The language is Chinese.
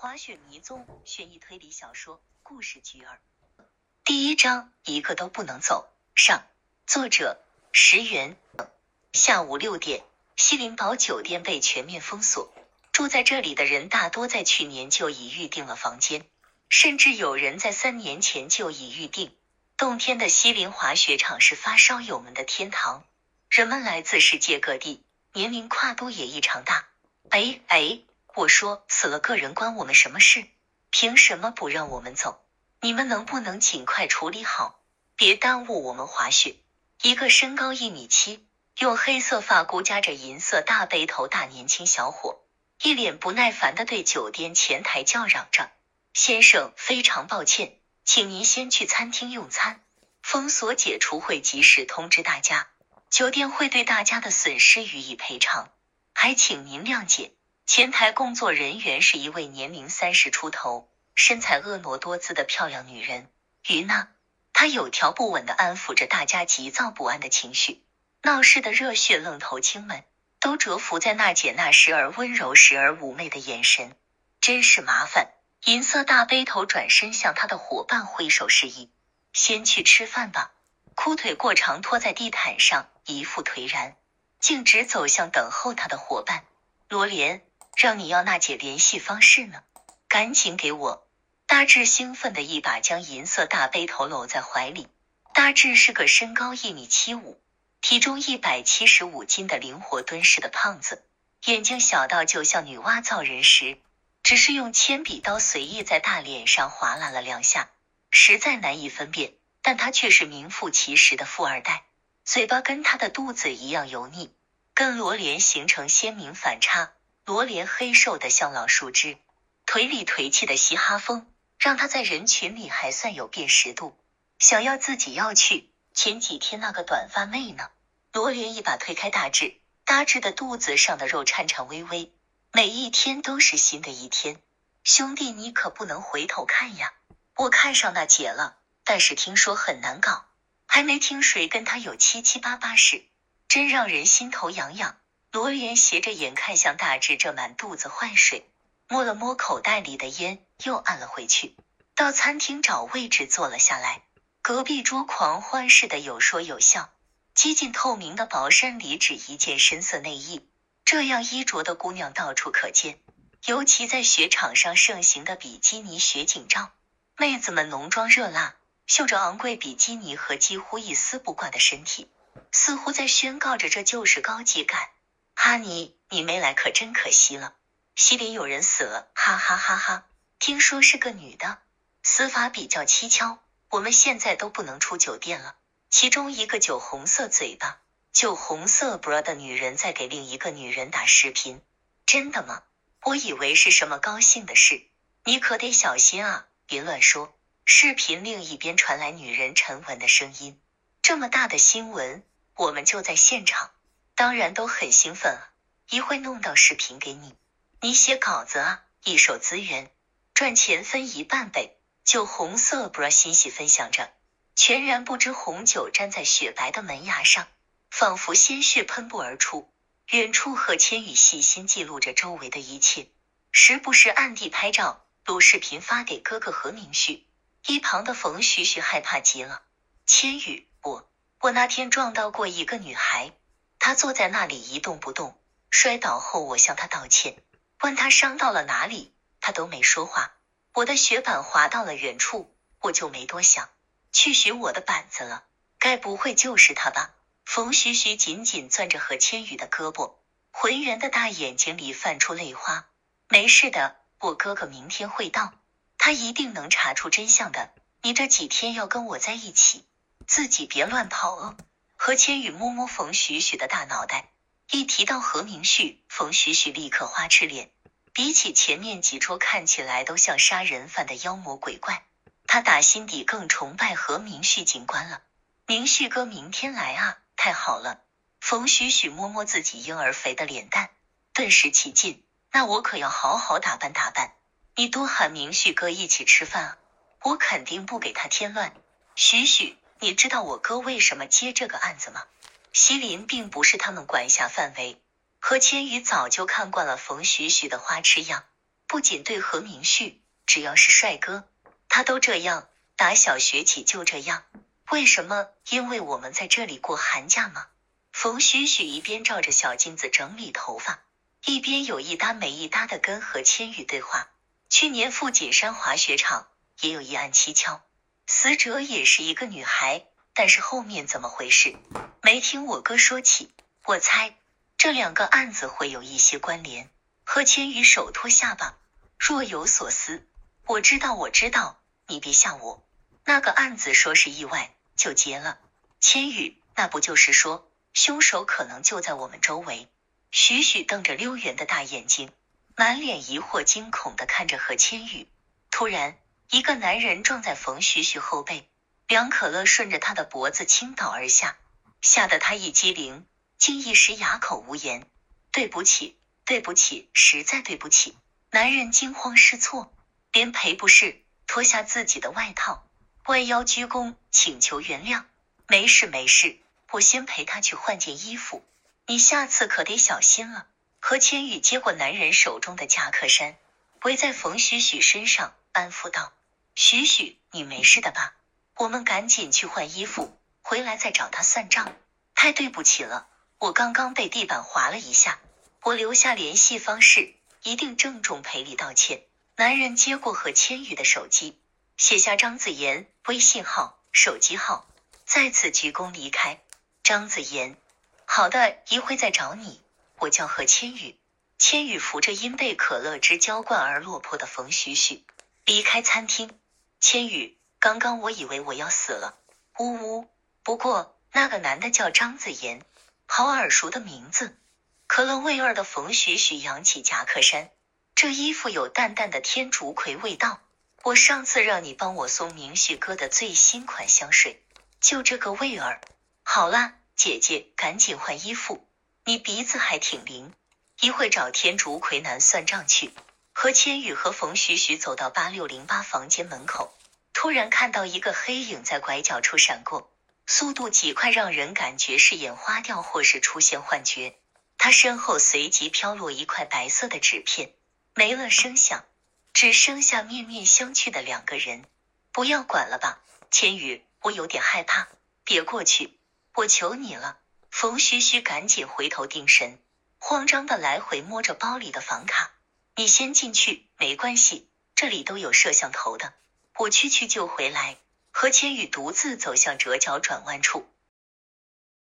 滑雪迷踪悬疑推理小说故事菊儿，第一章一个都不能走上。作者石原。下午六点，西林堡酒店被全面封锁，住在这里的人大多在去年就已预定了房间，甚至有人在三年前就已预定。冬天的西林滑雪场是发烧友们的天堂，人们来自世界各地，年龄跨度也异常大。哎哎。我说死了个人关我们什么事？凭什么不让我们走？你们能不能尽快处理好，别耽误我们滑雪？一个身高一米七，用黑色发箍夹着银色大背头大年轻小伙，一脸不耐烦的对酒店前台叫嚷着：“先生，非常抱歉，请您先去餐厅用餐。封锁解除会及时通知大家，酒店会对大家的损失予以赔偿，还请您谅解。”前台工作人员是一位年龄三十出头、身材婀娜多姿的漂亮女人，于娜。她有条不紊的安抚着大家急躁不安的情绪。闹事的热血愣头青们都蛰伏在娜姐那时而温柔时而妩媚的眼神，真是麻烦。银色大背头转身向他的伙伴挥手示意：“先去吃饭吧。”裤腿过长拖在地毯上，一副颓然，径直走向等候他的伙伴罗莲。让你要娜姐联系方式呢，赶紧给我！大志兴奋的一把将银色大背头搂在怀里。大志是个身高一米七五、体重一百七十五斤的灵活敦实的胖子，眼睛小到就像女娲造人时，只是用铅笔刀随意在大脸上划拉了两下，实在难以分辨。但他却是名副其实的富二代，嘴巴跟他的肚子一样油腻，跟罗莲形成鲜明反差。罗莲黑瘦的像老树枝，腿里颓气的嘻哈风，让他在人群里还算有辨识度。想要自己要去前几天那个短发妹呢？罗莲一把推开大志，大志的肚子上的肉颤颤巍巍。每一天都是新的一天，兄弟你可不能回头看呀！我看上那姐了，但是听说很难搞，还没听谁跟她有七七八八事，真让人心头痒痒。罗莲斜着眼看向大志这满肚子坏水，摸了摸口袋里的烟，又按了回去。到餐厅找位置坐了下来。隔壁桌狂欢似的有说有笑，接近透明的薄衫里只一件深色内衣，这样衣着的姑娘到处可见，尤其在雪场上盛行的比基尼雪景照，妹子们浓妆热辣，秀着昂贵比基尼和几乎一丝不挂的身体，似乎在宣告着这就是高级感。哈尼，你没来可真可惜了。西林有人死了，哈哈哈哈！听说是个女的，死法比较蹊跷。我们现在都不能出酒店了。其中一个酒红色嘴巴、酒红色 bra 的女人在给另一个女人打视频。真的吗？我以为是什么高兴的事。你可得小心啊，别乱说。视频另一边传来女人沉稳的声音：“这么大的新闻，我们就在现场。”当然都很兴奋啊！一会弄到视频给你，你写稿子啊，一手资源，赚钱分一半呗。酒红色 bra 欣喜分享着，全然不知红酒粘在雪白的门牙上，仿佛鲜血喷薄而出。远处何千羽细心记录着周围的一切，时不时暗地拍照录视频发给哥哥何明旭。一旁的冯徐徐害怕极了。千羽，我我那天撞到过一个女孩。他坐在那里一动不动，摔倒后我向他道歉，问他伤到了哪里，他都没说话。我的雪板滑到了远处，我就没多想，去寻我的板子了。该不会就是他吧？冯徐徐紧紧攥着何千羽的胳膊，浑圆的大眼睛里泛出泪花。没事的，我哥哥明天会到，他一定能查出真相的。你这几天要跟我在一起，自己别乱跑哦。何千羽摸摸冯许许的大脑袋，一提到何明旭，冯许许立刻花痴脸。比起前面几桌看起来都像杀人犯的妖魔鬼怪，他打心底更崇拜何明旭警官了。明旭哥明天来啊，太好了！冯许许摸摸自己婴儿肥的脸蛋，顿时起劲。那我可要好好打扮打扮，你多喊明旭哥一起吃饭啊，我肯定不给他添乱。徐徐。你知道我哥为什么接这个案子吗？西林并不是他们管辖范围。何千羽早就看惯了冯徐徐的花痴样，不仅对何明旭，只要是帅哥，他都这样。打小学起就这样。为什么？因为我们在这里过寒假吗？冯许许一边照着小镜子整理头发，一边有一搭没一搭的跟何千羽对话。去年富锦山滑雪场也有一案蹊跷，死者也是一个女孩，但是后面怎么回事？没听我哥说起。我猜这两个案子会有一些关联。何千羽手托下巴，若有所思。我知道，我知道，你别吓我。那个案子说是意外就结了。千羽，那不就是说凶手可能就在我们周围？许许瞪着溜圆的大眼睛。满脸疑惑、惊恐的看着何千羽，突然，一个男人撞在冯徐徐后背，凉可乐顺着他的脖子倾倒而下，吓得他一激灵，竟一时哑口无言。对不起，对不起，实在对不起！男人惊慌失措，连赔不是，脱下自己的外套，弯腰鞠躬，请求原谅。没事没事，我先陪他去换件衣服，你下次可得小心了。何千羽接过男人手中的夹克衫，围在冯许许身上，安抚道：“许许，你没事的吧？我们赶紧去换衣服，回来再找他算账。太对不起了，我刚刚被地板划了一下，我留下联系方式，一定郑重赔礼道歉。”男人接过何千羽的手机，写下张子妍微信号、手机号，再次鞠躬离开。张子妍，好的，一会再找你。我叫何千羽，千羽扶着因被可乐汁浇灌而落魄的冯许许离开餐厅。千羽，刚刚我以为我要死了，呜呜。不过那个男的叫张子言，好耳熟的名字。可乐味儿的冯许许扬起夹克衫，这衣服有淡淡的天竺葵味道。我上次让你帮我送明旭哥的最新款香水，就这个味儿。好了，姐姐，赶紧换衣服。你鼻子还挺灵，一会找天竺葵男算账去。何千羽和冯徐徐走到八六零八房间门口，突然看到一个黑影在拐角处闪过，速度极快，让人感觉是眼花掉或是出现幻觉。他身后随即飘落一块白色的纸片，没了声响，只剩下面面相觑的两个人。不要管了吧，千羽，我有点害怕，别过去，我求你了。冯徐徐赶紧回头定神，慌张的来回摸着包里的房卡。你先进去，没关系，这里都有摄像头的。我去去就回来。何千羽独自走向折角转弯处，